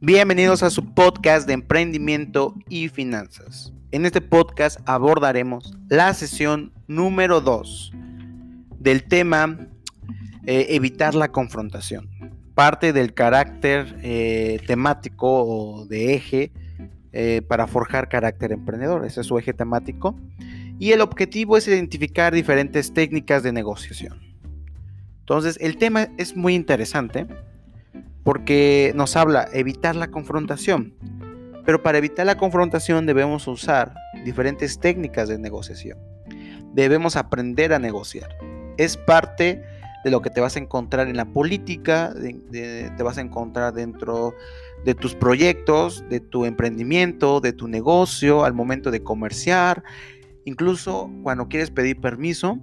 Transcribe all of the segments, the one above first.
Bienvenidos a su podcast de emprendimiento y finanzas. En este podcast abordaremos la sesión número 2 del tema eh, evitar la confrontación. Parte del carácter eh, temático o de eje eh, para forjar carácter emprendedor. Ese es su eje temático. Y el objetivo es identificar diferentes técnicas de negociación. Entonces, el tema es muy interesante porque nos habla evitar la confrontación. Pero para evitar la confrontación debemos usar diferentes técnicas de negociación. Debemos aprender a negociar. Es parte de lo que te vas a encontrar en la política, te vas a encontrar dentro de tus proyectos, de tu emprendimiento, de tu negocio, al momento de comerciar, incluso cuando quieres pedir permiso,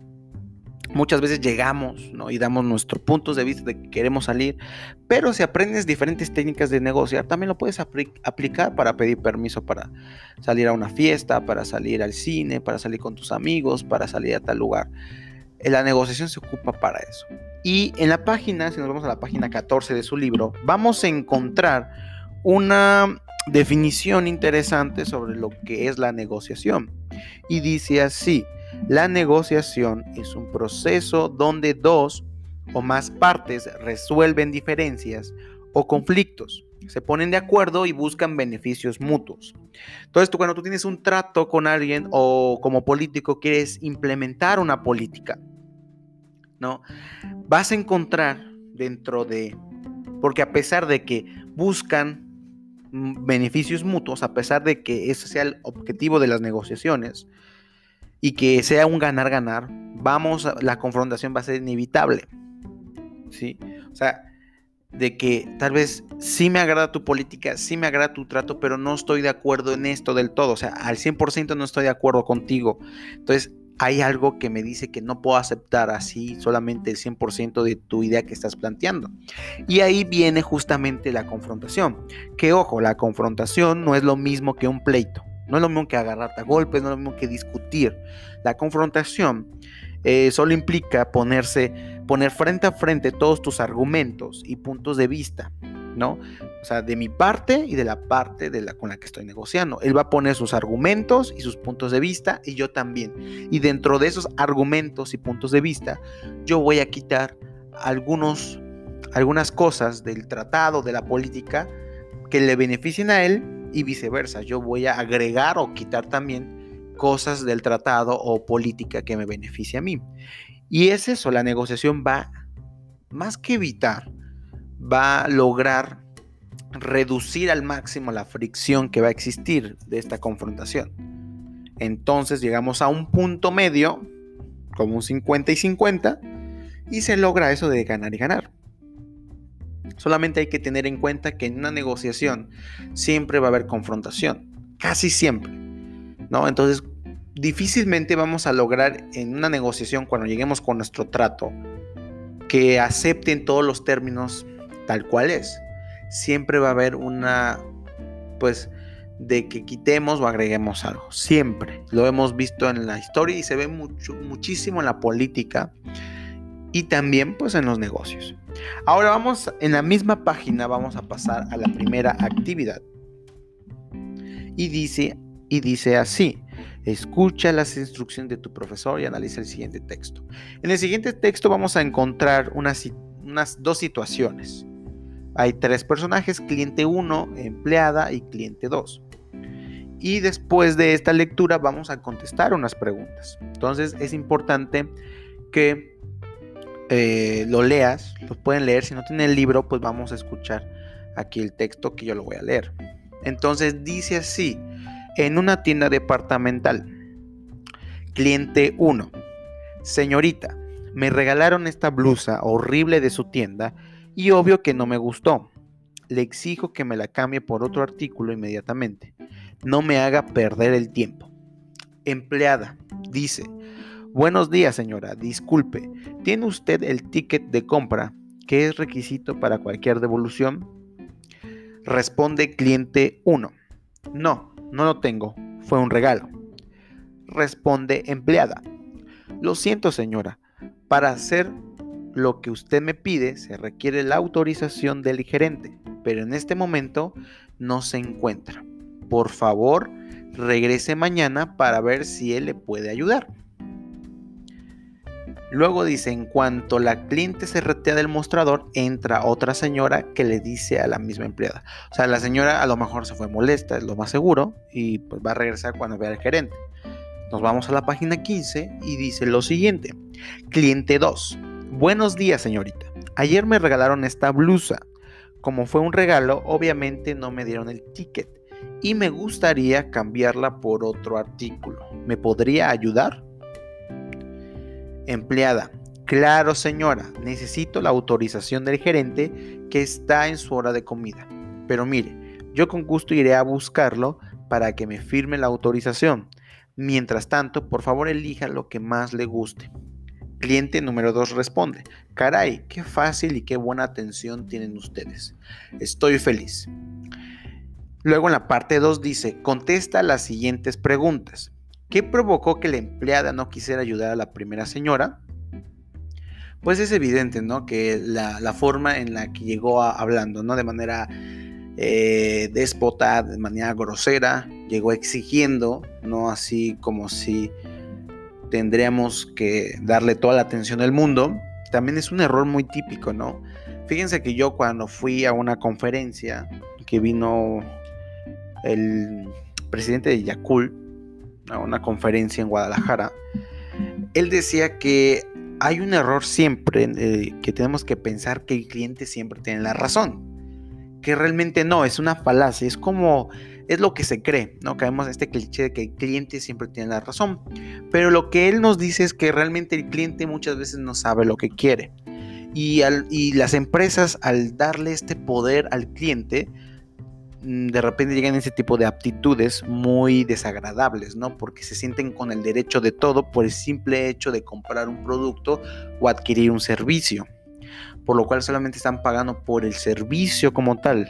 Muchas veces llegamos ¿no? y damos nuestros puntos de vista de que queremos salir, pero si aprendes diferentes técnicas de negociar, también lo puedes aplicar para pedir permiso para salir a una fiesta, para salir al cine, para salir con tus amigos, para salir a tal lugar. Eh, la negociación se ocupa para eso. Y en la página, si nos vamos a la página 14 de su libro, vamos a encontrar una definición interesante sobre lo que es la negociación. Y dice así, la negociación es un proceso donde dos o más partes resuelven diferencias o conflictos, se ponen de acuerdo y buscan beneficios mutuos. Entonces, tú cuando tú tienes un trato con alguien o como político quieres implementar una política, ¿no? Vas a encontrar dentro de, porque a pesar de que buscan beneficios mutuos, a pesar de que ese sea el objetivo de las negociaciones, y que sea un ganar-ganar, vamos, la confrontación va a ser inevitable. ¿Sí? O sea, de que tal vez sí me agrada tu política, sí me agrada tu trato, pero no estoy de acuerdo en esto del todo. O sea, al 100% no estoy de acuerdo contigo. Entonces, hay algo que me dice que no puedo aceptar así solamente el 100% de tu idea que estás planteando. Y ahí viene justamente la confrontación. Que ojo, la confrontación no es lo mismo que un pleito. No es lo mismo que agarrarte a golpes, no es lo mismo que discutir. La confrontación eh, solo implica ponerse, poner frente a frente todos tus argumentos y puntos de vista, ¿no? O sea, de mi parte y de la parte con la que estoy negociando. Él va a poner sus argumentos y sus puntos de vista y yo también. Y dentro de esos argumentos y puntos de vista, yo voy a quitar algunas cosas del tratado, de la política, que le beneficien a él y viceversa. Yo voy a agregar o quitar también cosas del tratado o política que me beneficie a mí. Y es eso, la negociación va, más que evitar, va a lograr reducir al máximo la fricción que va a existir de esta confrontación. Entonces llegamos a un punto medio, como un 50 y 50, y se logra eso de ganar y ganar. Solamente hay que tener en cuenta que en una negociación siempre va a haber confrontación, casi siempre. ¿no? Entonces, difícilmente vamos a lograr en una negociación cuando lleguemos con nuestro trato que acepten todos los términos tal cual es. Siempre va a haber una, pues, de que quitemos o agreguemos algo. Siempre. Lo hemos visto en la historia y se ve mucho, muchísimo en la política y también pues en los negocios. Ahora vamos, en la misma página vamos a pasar a la primera actividad. Y dice, y dice así, escucha las instrucciones de tu profesor y analiza el siguiente texto. En el siguiente texto vamos a encontrar unas, unas dos situaciones. Hay tres personajes, cliente 1, empleada y cliente 2. Y después de esta lectura vamos a contestar unas preguntas. Entonces es importante que eh, lo leas, lo pueden leer. Si no tienen el libro, pues vamos a escuchar aquí el texto que yo lo voy a leer. Entonces dice así, en una tienda departamental, cliente 1, señorita, me regalaron esta blusa horrible de su tienda y obvio que no me gustó. Le exijo que me la cambie por otro artículo inmediatamente. No me haga perder el tiempo. Empleada, dice, Buenos días, señora. Disculpe, ¿tiene usted el ticket de compra que es requisito para cualquier devolución? Responde cliente 1. No, no lo tengo. Fue un regalo. Responde empleada. Lo siento, señora. Para hacer lo que usted me pide se requiere la autorización del gerente. pero en este momento no se encuentra. Por favor, regrese mañana para ver si él le puede ayudar. Luego dice, en cuanto la cliente se retea del mostrador, entra otra señora que le dice a la misma empleada. O sea, la señora a lo mejor se fue molesta, es lo más seguro, y pues va a regresar cuando vea al gerente. Nos vamos a la página 15 y dice lo siguiente. Cliente 2. Buenos días, señorita. Ayer me regalaron esta blusa. Como fue un regalo, obviamente no me dieron el ticket y me gustaría cambiarla por otro artículo. ¿Me podría ayudar? Empleada. Claro, señora, necesito la autorización del gerente que está en su hora de comida. Pero mire, yo con gusto iré a buscarlo para que me firme la autorización. Mientras tanto, por favor elija lo que más le guste. Cliente número 2 responde, caray, qué fácil y qué buena atención tienen ustedes. Estoy feliz. Luego en la parte 2 dice, contesta las siguientes preguntas. ¿Qué provocó que la empleada no quisiera ayudar a la primera señora? Pues es evidente, ¿no? Que la, forma en la que llegó hablando, ¿no? De manera eh, déspota, de manera grosera, llegó exigiendo, ¿no? Así como si tendríamos que darle toda la atención del mundo. También es un error muy típico, ¿no? Fíjense que yo cuando fui a una conferencia que vino el presidente de Yakult, a una conferencia en Guadalajara, él decía que hay un error siempre, eh, que tenemos que pensar que el cliente siempre tiene la razón, que realmente no, es una falacia, es como, es lo que se cree, ¿no? Caemos en este cliché de que el cliente siempre tiene la razón, pero lo que él nos dice es que realmente el cliente muchas veces no sabe lo que quiere. Y, y las empresas al darle este poder al cliente, de repente llegan ese tipo de aptitudes muy desagradables, ¿no? Porque se sienten con el derecho de todo por el simple hecho de comprar un producto o adquirir un servicio, por lo cual solamente están pagando por el servicio como tal.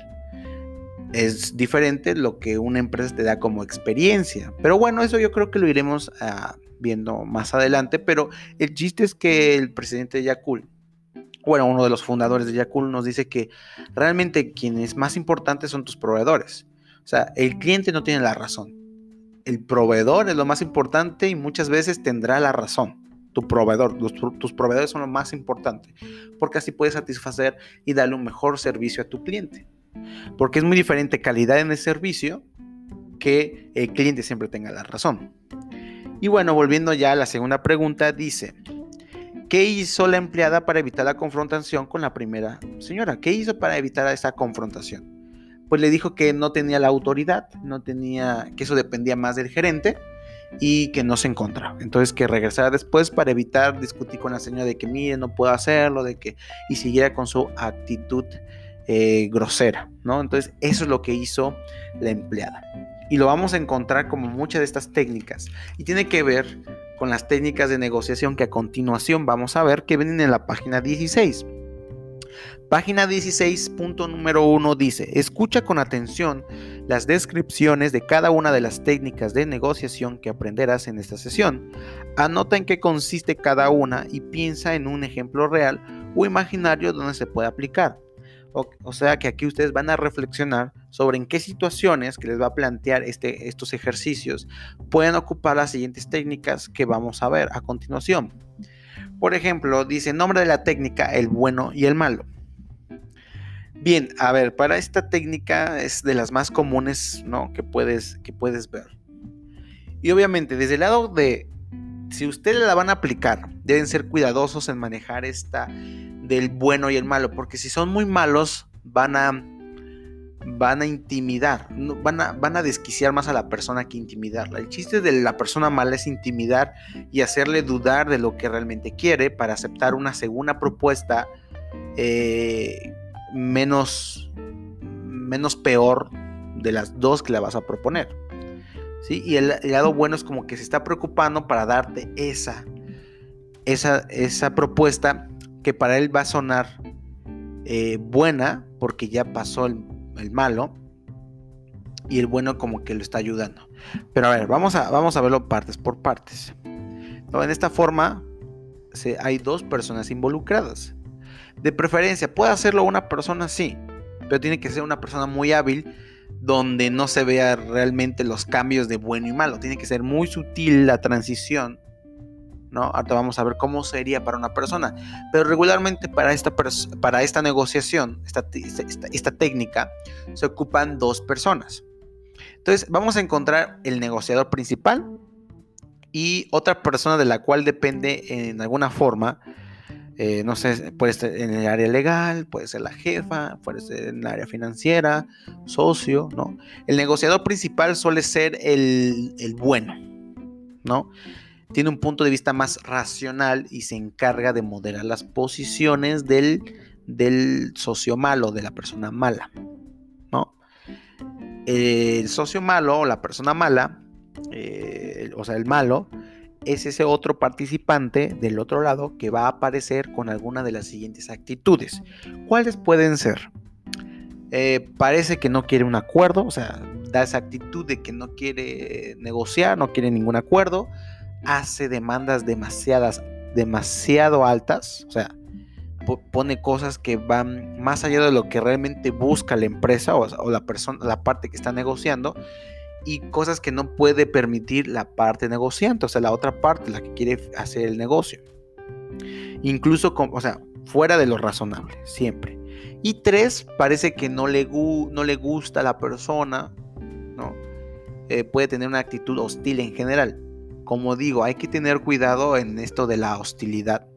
Es diferente lo que una empresa te da como experiencia, pero bueno, eso yo creo que lo iremos ah, viendo más adelante, pero el chiste es que el presidente de bueno, uno de los fundadores de Yakul nos dice que realmente quienes más importantes son tus proveedores. O sea, el cliente no tiene la razón. El proveedor es lo más importante y muchas veces tendrá la razón. Tu proveedor, tus proveedores son lo más importante, porque así puedes satisfacer y darle un mejor servicio a tu cliente. Porque es muy diferente calidad en el servicio que el cliente siempre tenga la razón. Y bueno, volviendo ya a la segunda pregunta, dice, ¿Qué hizo la empleada para evitar la confrontación con la primera señora? ¿Qué hizo para evitar esa confrontación? Pues le dijo que no tenía la autoridad, no tenía, que eso dependía más del gerente y que no se encontraba. Entonces que regresara después para evitar discutir con la señora de que mire, no puedo hacerlo, de que y siguiera con su actitud eh, grosera, ¿no? Entonces eso es lo que hizo la empleada. Y lo vamos a encontrar como muchas de estas técnicas. Y tiene que ver con las técnicas de negociación que a continuación vamos a ver que vienen en la página 16. Página 16, punto número 1 dice, escucha con atención las descripciones de cada una de las técnicas de negociación que aprenderás en esta sesión. Anota en qué consiste cada una y piensa en un ejemplo real o imaginario donde se puede aplicar. O, sea que aquí ustedes van a reflexionar sobre en qué situaciones que les va a plantear este, estos ejercicios pueden ocupar las siguientes técnicas que vamos a ver a continuación. Por ejemplo, dice nombre de la técnica, el bueno y el malo. Bien, a ver, para esta técnica es de las más comunes ¿no? que, puedes, que puedes ver. Y obviamente, desde el lado de si ustedes la van a aplicar, deben ser cuidadosos en manejar esta del bueno y el malo, porque si son muy malos, van a van a intimidar, van a, van a desquiciar más a la persona que intimidarla. El chiste de la persona mala es intimidar y hacerle dudar de lo que realmente quiere para aceptar una segunda propuesta eh, menos, menos peor de las dos que le vas a proponer. Y el, lado bueno es como que se está preocupando para darte esa, esa, esa propuesta que para él va a sonar eh, buena porque ya pasó el, malo y el bueno como que lo está ayudando. Pero a ver, vamos a, vamos a verlo partes por partes. en esta forma hay dos personas involucradas. De preferencia, ¿puede hacerlo una persona? Sí. pero tiene que ser una persona muy hábil donde no se vea realmente los cambios de bueno y malo. Tiene que ser muy sutil la transición. ¿No? Ahora vamos a ver cómo sería para una persona. Pero regularmente para esta, para esta negociación, esta, esta técnica, se ocupan dos personas. Entonces vamos a encontrar el negociador principal y otra persona de la cual depende en alguna forma eh, no sé, puede ser en el área legal, puede ser la jefa, puede ser en el área financiera, socio, ¿no? El negociador principal suele ser el, bueno, ¿no? Tiene un punto de vista más racional y se encarga de moderar las posiciones del, del socio malo, de la persona mala, ¿no? El socio malo o la persona mala, eh, o sea, el malo, es ese otro participante del otro lado que va a aparecer con alguna de las siguientes actitudes. ¿Cuáles pueden ser? Eh, parece que no quiere un acuerdo, o sea, da esa actitud de que no quiere negociar, no quiere ningún acuerdo, hace demandas demasiadas, demasiado altas, o sea, pone cosas que van más allá de lo que realmente busca la empresa o, la persona, la parte que está negociando y cosas que no puede permitir la parte negociante, o sea, la otra parte, la que quiere hacer el negocio. Incluso, o sea, fuera de lo razonable, siempre. Y tres, parece que no le, no le gusta a la persona, ¿no? Eh, puede tener una actitud hostil en general. Como digo, hay que tener cuidado en esto de la hostilidad.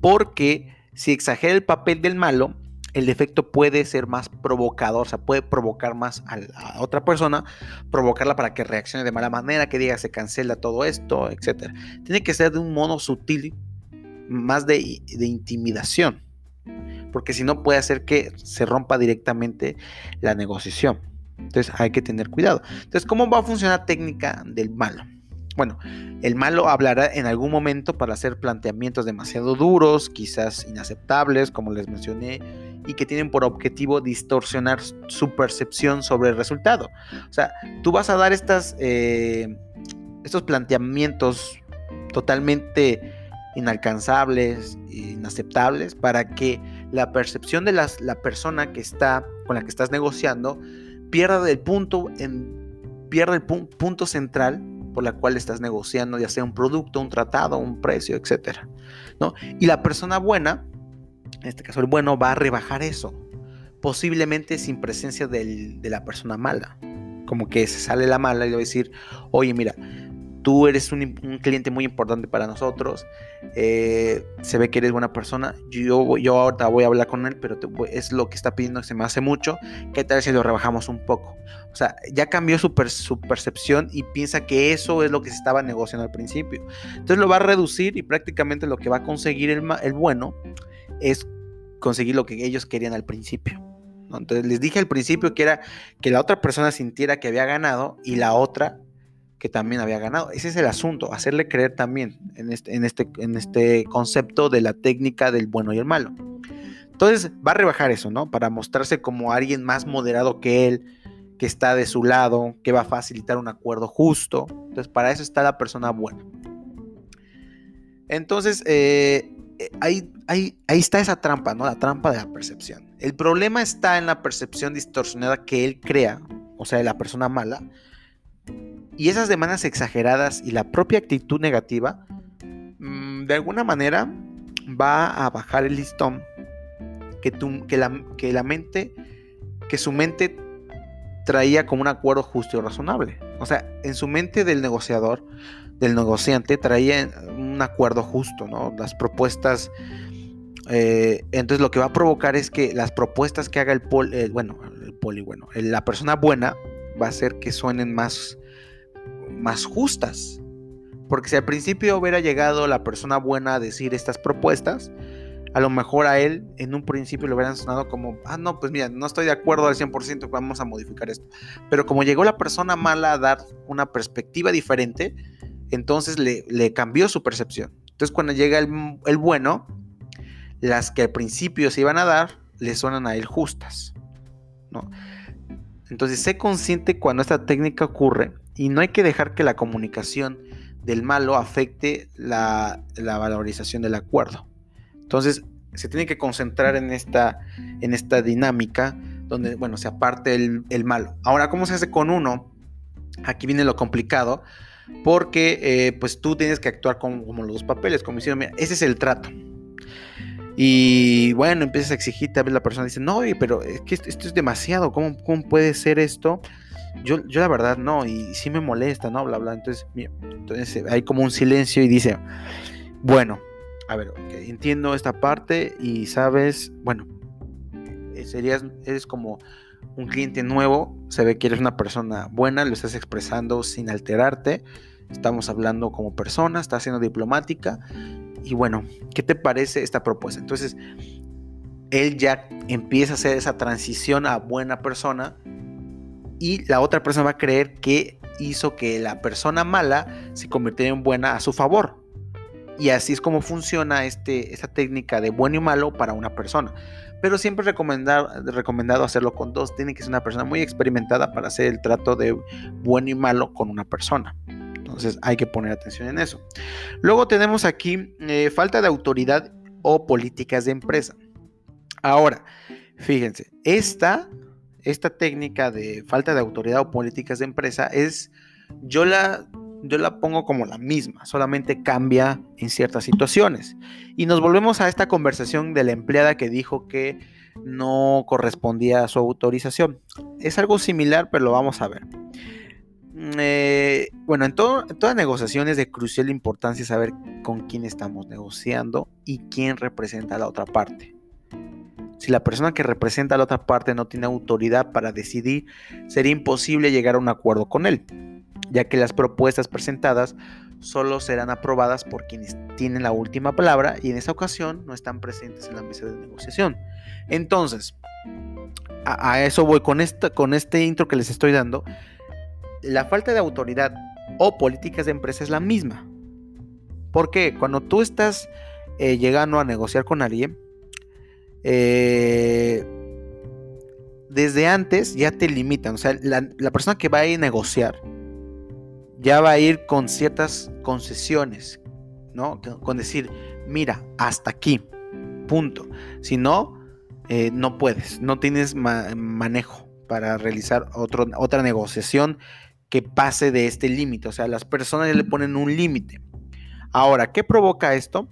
Porque si exagera el papel del malo, el defecto puede ser más provocador, o sea, puede provocar más a, otra persona, provocarla para que reaccione de mala manera, que diga se cancela todo esto, etc. Tiene que ser de un modo sutil, más de, de intimidación, porque si no puede hacer que se rompa directamente la negociación. Entonces hay que tener cuidado. Entonces, ¿cómo va a funcionar la técnica del malo? Bueno, el malo hablará en algún momento para hacer planteamientos demasiado duros, quizás inaceptables, como les mencioné, y que tienen por objetivo distorsionar su percepción sobre el resultado. O sea, tú vas a dar estas, eh, estos planteamientos totalmente inalcanzables, inaceptables, para que la percepción de las, la persona que está, con la que estás negociando pierda el punto, pierda el punto central por la cual estás negociando, ya sea un producto, un tratado, un precio, etc. ¿no? Y la persona buena en este caso el bueno, va a rebajar eso, posiblemente sin presencia de la persona mala. Como que se sale la mala y le va a decir, oye, mira, tú eres un, cliente muy importante para nosotros, eh, se ve que eres buena persona, yo, yo ahorita voy a hablar con él, pero es lo que está pidiendo, se me hace mucho, ¿qué tal si lo rebajamos un poco? O sea, ya cambió su, su percepción y piensa que eso es lo que se estaba negociando al principio. Entonces lo va a reducir y prácticamente lo que va a conseguir el, el bueno es conseguir lo que ellos querían al principio. Entonces les dije al principio que era que la otra persona sintiera que había ganado y la otra que también había ganado. Ese es el asunto, hacerle creer también en este, en este, en este concepto de la técnica del bueno y el malo. Entonces va a rebajar eso, ¿no? Para mostrarse como alguien más moderado que él, que está de su lado, que va a facilitar un acuerdo justo. Entonces para eso está la persona buena. Entonces, eh, eh, ahí, ahí, está esa trampa, ¿no? La trampa de la percepción. El problema está en la percepción distorsionada que él crea, o sea, de la persona mala, y esas demandas exageradas y la propia actitud negativa, mm, de alguna manera va a bajar el listón que, que, la, que la mente, que su mente traía como un acuerdo justo y razonable. O sea, en su mente del negociador, del negociante, traía un acuerdo justo, ¿no? Las propuestas. Eh, entonces lo que va a provocar es que las propuestas que haga el poli, bueno, el poli, bueno, la persona buena va a hacer que suenen más, más justas. Porque si al principio hubiera llegado la persona buena a decir estas propuestas, a lo mejor a él en un principio le hubieran sonado como, ah, no, pues mira, no estoy de acuerdo al 100%, vamos a modificar esto. Pero como llegó la persona mala a dar una perspectiva diferente, entonces le, cambió su percepción. Entonces cuando llega el, bueno, las que al principio se iban a dar, le suenan a él justas. ¿no? Entonces sé consciente cuando esta técnica ocurre y no hay que dejar que la comunicación del malo afecte la valorización del acuerdo. Entonces, se tiene que concentrar en esta, en esta dinámica donde, bueno, se aparte el, el malo. Ahora, ¿cómo se hace con uno? Aquí viene lo complicado, porque eh, pues tú tienes que actuar como, como, los dos papeles, como hicieron, mira, ese es el trato. Y bueno, empiezas a exigir, tal vez la persona dice, no, pero es que esto, es demasiado, ¿cómo, ¿cómo, puede ser esto? Yo, yo la verdad no, y sí me molesta, ¿no? Bla, bla. Entonces, entonces hay como un silencio y dice, bueno, a ver, entiendo esta parte y sabes, bueno, eh, serías, eres como un cliente nuevo, se ve que eres una persona buena, lo estás expresando sin alterarte, estamos hablando como persona, estás siendo diplomática y bueno, ¿qué te parece esta propuesta? Entonces, él ya empieza a hacer esa transición a buena persona y la otra persona va a creer que hizo que la persona mala se convirtiera en buena a su favor. Y así es como funciona este, esta técnica de bueno y malo para una persona. Pero siempre recomendado, recomendado hacerlo con dos. Tiene que ser una persona muy experimentada para hacer el trato de bueno y malo con una persona. Entonces hay que poner atención en eso. Luego tenemos aquí eh, falta de autoridad o políticas de empresa. Ahora, fíjense, esta, esta técnica de falta de autoridad o políticas de empresa es, yo la yo la pongo como la misma, solamente cambia en ciertas situaciones. Y nos volvemos a esta conversación de la empleada que dijo que no correspondía a su autorización. Es algo similar, pero lo vamos a ver. Mm, eh, bueno, en, en toda negociación es de crucial importancia saber con quién estamos negociando y quién representa a la otra parte. Si la persona que representa a la otra parte no tiene autoridad para decidir, sería imposible llegar a un acuerdo con él ya que las propuestas presentadas solo serán aprobadas por quienes tienen la última palabra y en esa ocasión no están presentes en la mesa de negociación. Entonces, a, eso voy con, esta, con este intro que les estoy dando. La falta de autoridad o políticas de empresa es la misma. Porque cuando tú estás eh, llegando a negociar con alguien, eh, desde antes ya te limitan. O sea, la, persona que va a ir a negociar ya va a ir con ciertas concesiones, ¿no? Con decir, mira, hasta aquí, punto. Si no, eh, no puedes, no tienes manejo para realizar otra negociación que pase de este límite. O sea, las personas ya le ponen un límite. Ahora, ¿qué provoca esto?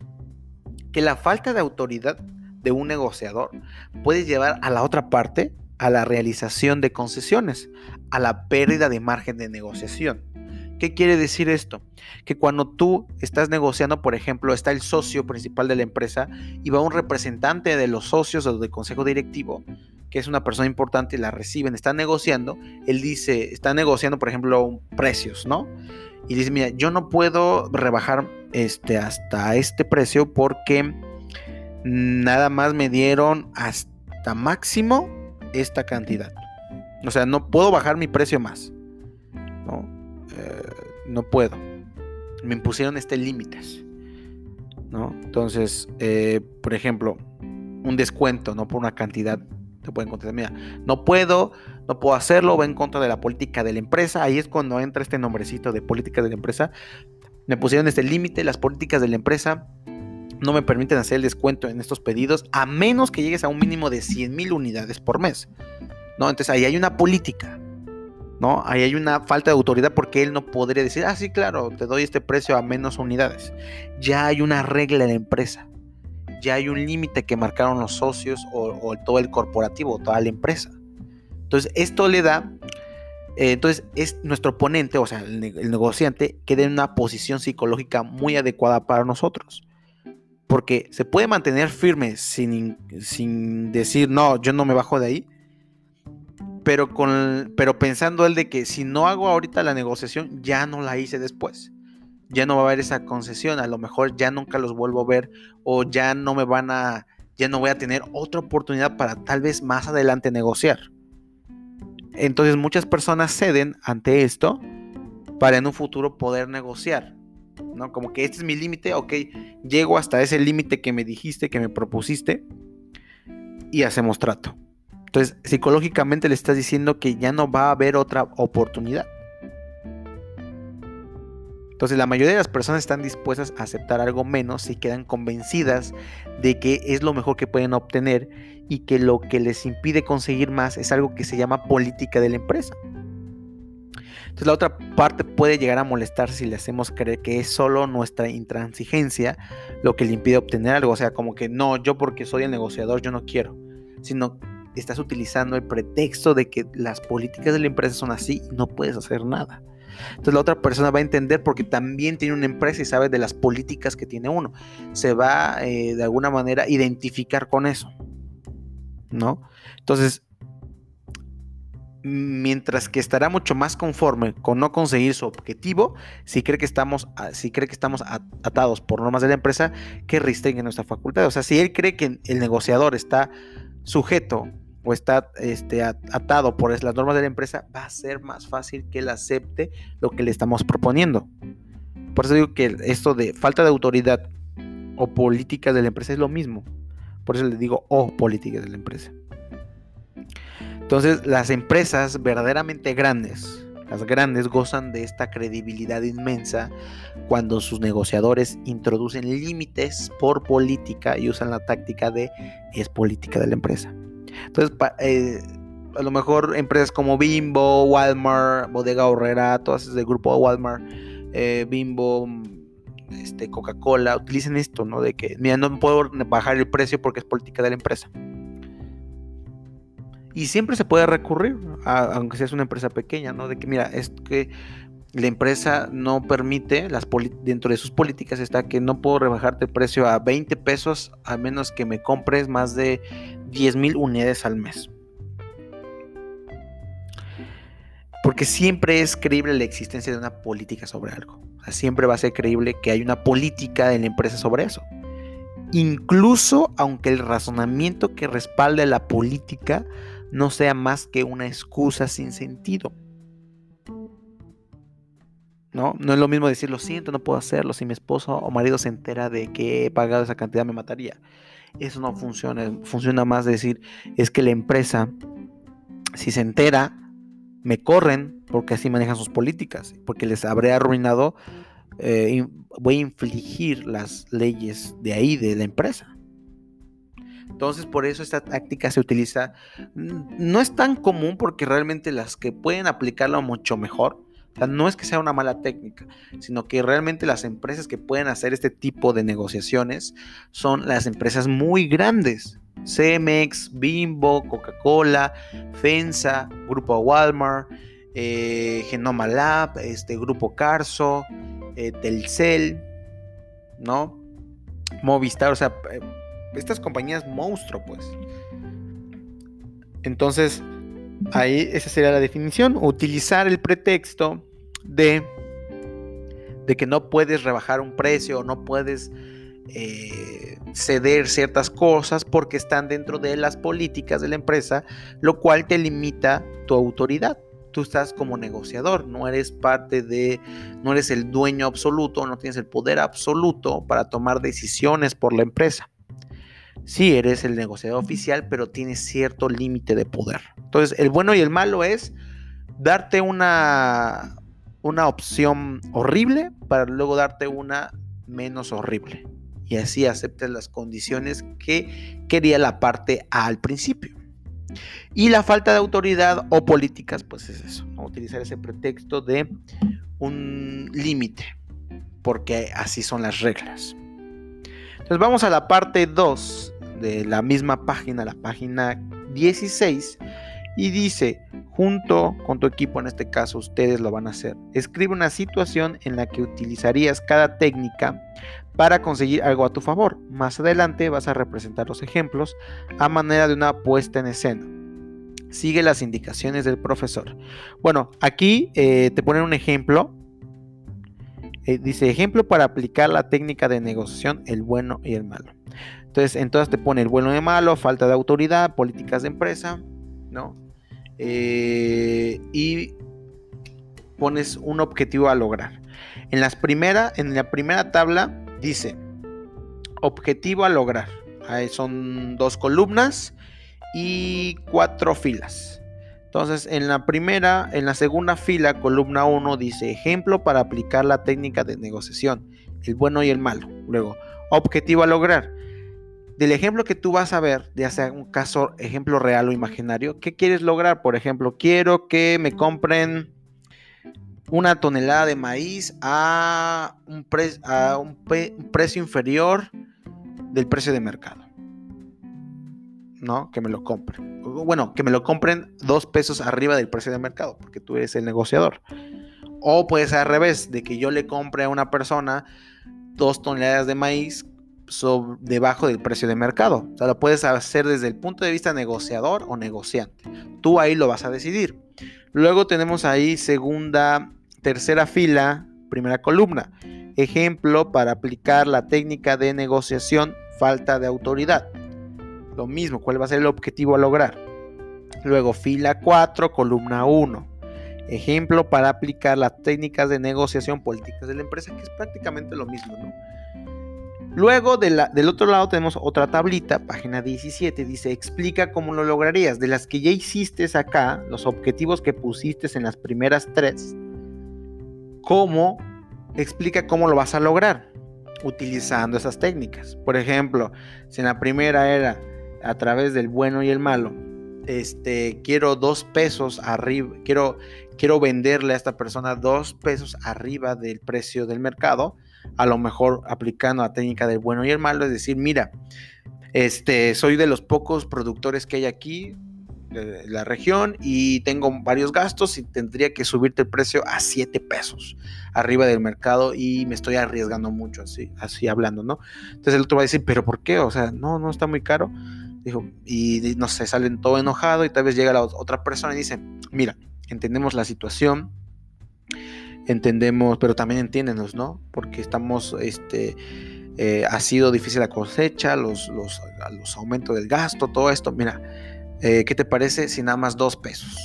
Que la falta de autoridad de un negociador puede llevar a la otra parte a la realización de concesiones, a la pérdida de margen de negociación. ¿Qué quiere decir esto? Que cuando tú estás negociando, por ejemplo, está el socio principal de la empresa y va un representante de los socios o del consejo directivo, que es una persona importante la reciben, está negociando, él dice, está negociando, por ejemplo, precios, ¿no? Y dice, mira, yo no puedo rebajar este, hasta este precio porque nada más me dieron hasta máximo esta cantidad. O sea, no puedo bajar mi precio más. ¿no? Eh, no puedo. Me impusieron este límites. ¿no? Entonces, eh, por ejemplo, un descuento, no por una cantidad, te pueden contestar, mira, no puedo, no puedo hacerlo, va en contra de la política de la empresa. Ahí es cuando entra este nombrecito de política de la empresa. Me pusieron este límite, las políticas de la empresa no me permiten hacer el descuento en estos pedidos a menos que llegues a un mínimo de 100 mil unidades por mes. ¿no? Entonces ahí hay una política. ¿no? Ahí hay una falta de autoridad porque él no podría decir, ah, sí, claro, te doy este precio a menos unidades. Ya hay una regla en la empresa. Ya hay un límite que marcaron los socios o, todo el corporativo, toda la empresa. Entonces, esto le da, eh, entonces es nuestro oponente, o sea, el, negociante, queda en una posición psicológica muy adecuada para nosotros. Porque se puede mantener firme sin, sin decir, no, yo no me bajo de ahí pero, con, pero pensando él de que si no hago ahorita la negociación, ya no la hice después. Ya no va a haber esa concesión, a lo mejor ya nunca los vuelvo a ver o ya no me van a, ya no voy a tener otra oportunidad para tal vez más adelante negociar. Entonces muchas personas ceden ante esto para en un futuro poder negociar. ¿No? Como que este es mi límite, ok, llego hasta ese límite que me dijiste, que me propusiste y hacemos trato. Entonces, psicológicamente le estás diciendo que ya no va a haber otra oportunidad. Entonces la mayoría de las personas están dispuestas a aceptar algo menos si quedan convencidas de que es lo mejor que pueden obtener y que lo que les impide conseguir más es algo que se llama política de la empresa. Entonces la otra parte puede llegar a molestar si le hacemos creer que es solo nuestra intransigencia lo que le impide obtener algo. O sea, como que no, yo porque soy el negociador, yo no quiero. Sino estás utilizando el pretexto de que las políticas de la empresa son así y no puedes hacer nada. Entonces la otra persona va a entender porque también tiene una empresa y sabe de las políticas que tiene uno. Se va eh, de alguna manera a identificar con eso. ¿No? Entonces, mientras que estará mucho más conforme con no conseguir su objetivo si cree que estamos, si cree que estamos atados por normas de la empresa que restringen nuestra facultad. O sea, si él cree que el negociador está sujeto o está este, atado por las normas de la empresa, va a ser más fácil que él acepte lo que le estamos proponiendo. Por eso digo que esto de falta de autoridad o política de la empresa es lo mismo. Por eso le digo o política de la empresa. Entonces, las empresas verdaderamente grandes, las grandes gozan de esta credibilidad inmensa cuando sus negociadores introducen límites por política y usan la táctica de es política de la empresa. Entonces, eh, a lo mejor empresas como Bimbo, Walmart, Bodega Horrera, todas esas del grupo Walmart, eh, Bimbo, este, Coca-Cola, utilicen esto, ¿no? De que, mira, no puedo bajar el precio porque es política de la empresa. Y siempre se puede recurrir, aunque seas una empresa pequeña, ¿no? De que, mira, es que la empresa no permite, las dentro de sus políticas está que no puedo rebajarte el precio a 20 pesos a menos que me compres más de 10 mil unidades al mes. Porque siempre es creíble la existencia de una política sobre algo. siempre va a ser creíble que hay una política de la empresa sobre eso. Incluso aunque el razonamiento que respalde la política no sea más que una excusa sin sentido. ¿No? No es lo mismo decir, lo siento, no puedo hacerlo. Si mi esposo o marido se entera de que he pagado esa cantidad, me mataría. Eso no funciona. Funciona más decir, es que la empresa, si se entera, me corren porque así manejan sus políticas, porque les habré arruinado, eh, voy a infligir las leyes de ahí, de la empresa. Entonces, por eso esta táctica se utiliza. No es tan común porque realmente las que pueden aplicarlo mucho mejor. No es que sea una mala técnica, sino que realmente las empresas que pueden hacer este tipo de negociaciones son las empresas muy grandes. Cemex, Bimbo, Coca-Cola, FENSA, Grupo Walmart, eh, Genoma Lab, este, Grupo Carso, eh, Telcel, ¿no? Movistar, o sea, eh, estas compañías monstruo, pues. Entonces, ahí esa sería la definición. Utilizar el pretexto de, de que no puedes rebajar un precio o no puedes eh, ceder ciertas cosas porque están dentro de las políticas de la empresa, lo cual te limita tu autoridad. Tú estás como negociador, no eres parte de, no eres el dueño absoluto, no tienes el poder absoluto para tomar decisiones por la empresa. Sí, eres el negociador oficial, pero tienes cierto límite de poder. Entonces, el bueno y el malo es darte una, una opción horrible para luego darte una menos horrible. Y así aceptes las condiciones que quería la parte A al principio. Y la falta de autoridad o políticas, pues es eso, utilizar ese pretexto de un límite, porque así son las reglas. Entonces vamos a la parte 2 de la misma página, la página 16, y dice, junto con tu equipo, en este caso ustedes lo van a hacer, escribe una situación en la que utilizarías cada técnica para conseguir algo a tu favor. Más adelante vas a representar los ejemplos a manera de una puesta en escena. Sigue las indicaciones del profesor. Bueno, aquí eh, te ponen un ejemplo. Eh, dice ejemplo para aplicar la técnica de negociación, el bueno y el malo. Entonces, entonces te pone el bueno y el malo, falta de autoridad, políticas de empresa, ¿no? Eh, y pones un objetivo a lograr. En, las primera, en la primera tabla dice objetivo a lograr. Ahí son dos columnas y cuatro filas. Entonces, en la primera, en la segunda fila, columna 1, dice ejemplo para aplicar la técnica de negociación, el bueno y el malo. Luego, objetivo a lograr. Del ejemplo que tú vas a ver, ya sea un caso, ejemplo real o imaginario, ¿qué quieres lograr? Por ejemplo, quiero que me compren una tonelada de maíz a un, a un precio inferior del precio de mercado. ¿No? Que me lo compren. Bueno, que me lo compren dos pesos arriba del precio de mercado, porque tú eres el negociador. O puede ser al revés, de que yo le compre a una persona dos toneladas de maíz debajo del precio de mercado. O sea, lo puedes hacer desde el punto de vista negociador o negociante. Tú ahí lo vas a decidir. Luego tenemos ahí segunda, tercera fila, primera columna. Ejemplo para aplicar la técnica de negociación falta de autoridad. Lo mismo, ¿cuál va a ser el objetivo a lograr? Luego fila 4, columna 1. Ejemplo para aplicar las técnicas de negociación políticas de la empresa, que es prácticamente lo mismo, ¿no? Luego del otro lado tenemos otra tablita, página 17, dice explica cómo lo lograrías. De las que ya hiciste acá, los objetivos que pusiste en las primeras tres, cómo explica cómo lo vas a lograr utilizando esas técnicas. Por ejemplo, si en la primera era a través del bueno y el malo, este, quiero dos pesos arriba, quiero, quiero venderle a esta persona dos pesos arriba del precio del mercado, a lo mejor aplicando la técnica del bueno y el malo, es decir, mira, este, soy de los pocos productores que hay aquí, de la región y tengo varios gastos y tendría que subirte el precio a 7 pesos arriba del mercado y me estoy arriesgando mucho así, así hablando, ¿no? Entonces el otro va a decir, pero ¿por qué? O sea, no, no está muy caro. Dijo, y no sé, salen todo enojado y tal vez llega la otra persona y dice, mira, entendemos la situación, entendemos, pero también entiéndenos, ¿no? Porque estamos, este, eh, ha sido difícil la cosecha, los, los, los aumentos del gasto, todo esto, mira, eh, ¿qué te parece si nada más dos pesos?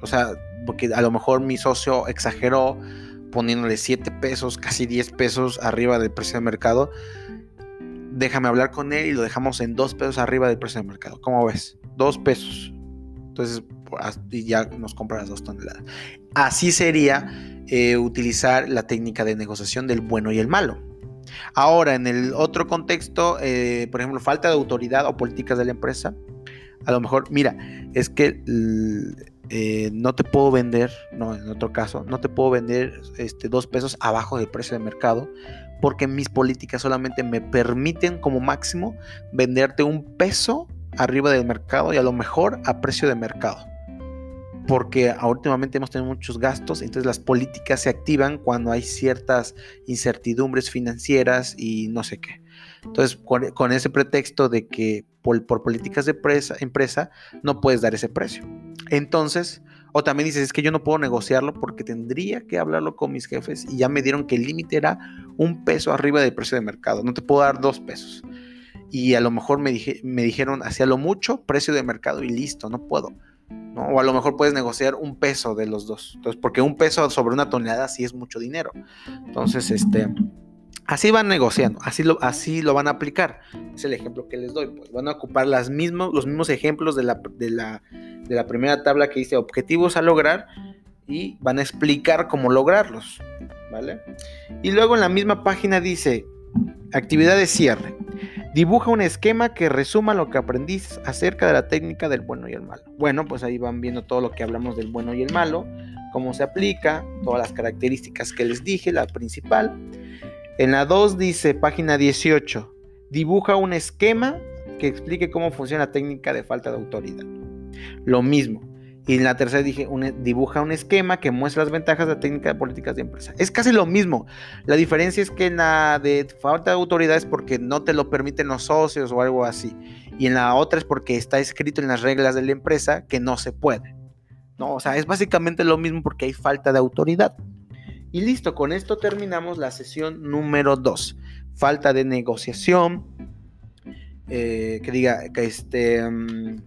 O sea, porque a lo mejor mi socio exageró poniéndole 7 pesos, casi 10 pesos arriba del precio de mercado déjame hablar con él y lo dejamos en dos pesos arriba del precio de mercado. ¿Cómo ves? Dos pesos. Entonces, y ya nos compra las dos toneladas. Así sería eh, utilizar la técnica de negociación del bueno y el malo. Ahora, en el otro contexto, eh, por ejemplo, falta de autoridad o políticas de la empresa, a lo mejor, mira, es que eh, no te puedo vender, no, en otro caso, no te puedo vender este, dos pesos abajo del precio de mercado porque mis políticas solamente me permiten como máximo venderte un peso arriba del mercado y a lo mejor a precio de mercado. Porque últimamente hemos tenido muchos gastos, entonces las políticas se activan cuando hay ciertas incertidumbres financieras y no sé qué. Entonces, con, ese pretexto de que por, políticas de empresa, empresa no puedes dar ese precio. Entonces, o también dices, es que yo no puedo negociarlo porque tendría que hablarlo con mis jefes y ya me dieron que el límite era un peso arriba del precio de mercado. No te puedo dar dos pesos. Y a lo mejor me, dije, me dijeron, hacia lo mucho, precio de mercado y listo, no puedo. O a lo mejor puedes negociar un peso de los dos. Entonces, porque un peso sobre una tonelada sí es mucho dinero. Entonces, este, así van negociando, así lo, así lo van a aplicar. Es el ejemplo que les doy. Pues van a ocupar las mismos, los mismos ejemplos de la, de la de la primera tabla que dice objetivos a lograr y van a explicar cómo lograrlos, ¿vale? Y luego en la misma página dice actividad de cierre. Dibuja un esquema que resuma lo que aprendiste acerca de la técnica del bueno y el malo. Bueno, pues ahí van viendo todo lo que hablamos del bueno y el malo, cómo se aplica, todas las características que les dije, la principal. En la 2 dice, página 18, dibuja un esquema que explique cómo funciona la técnica de falta de autoridad. Lo mismo. Y en la tercera dije, dibuja un esquema que muestra las ventajas de la técnica de políticas de empresa. Es casi lo mismo. La diferencia es que en la de falta de autoridad es porque no te lo permiten los socios o algo así. Y en la otra es porque está escrito en las reglas de la empresa que no se puede. No, o sea, es básicamente lo mismo porque hay falta de autoridad. Y listo, con esto terminamos la sesión número 2. Falta de negociación. Eh, que diga que este... Mm,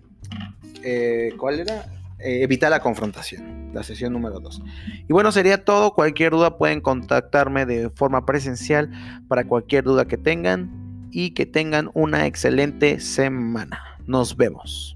eh, ¿cuál era? Eh, evitar la confrontación, la sesión número 2. Y bueno, sería todo. Cualquier duda pueden contactarme de forma presencial para cualquier duda que tengan y que tengan una excelente semana. Nos vemos.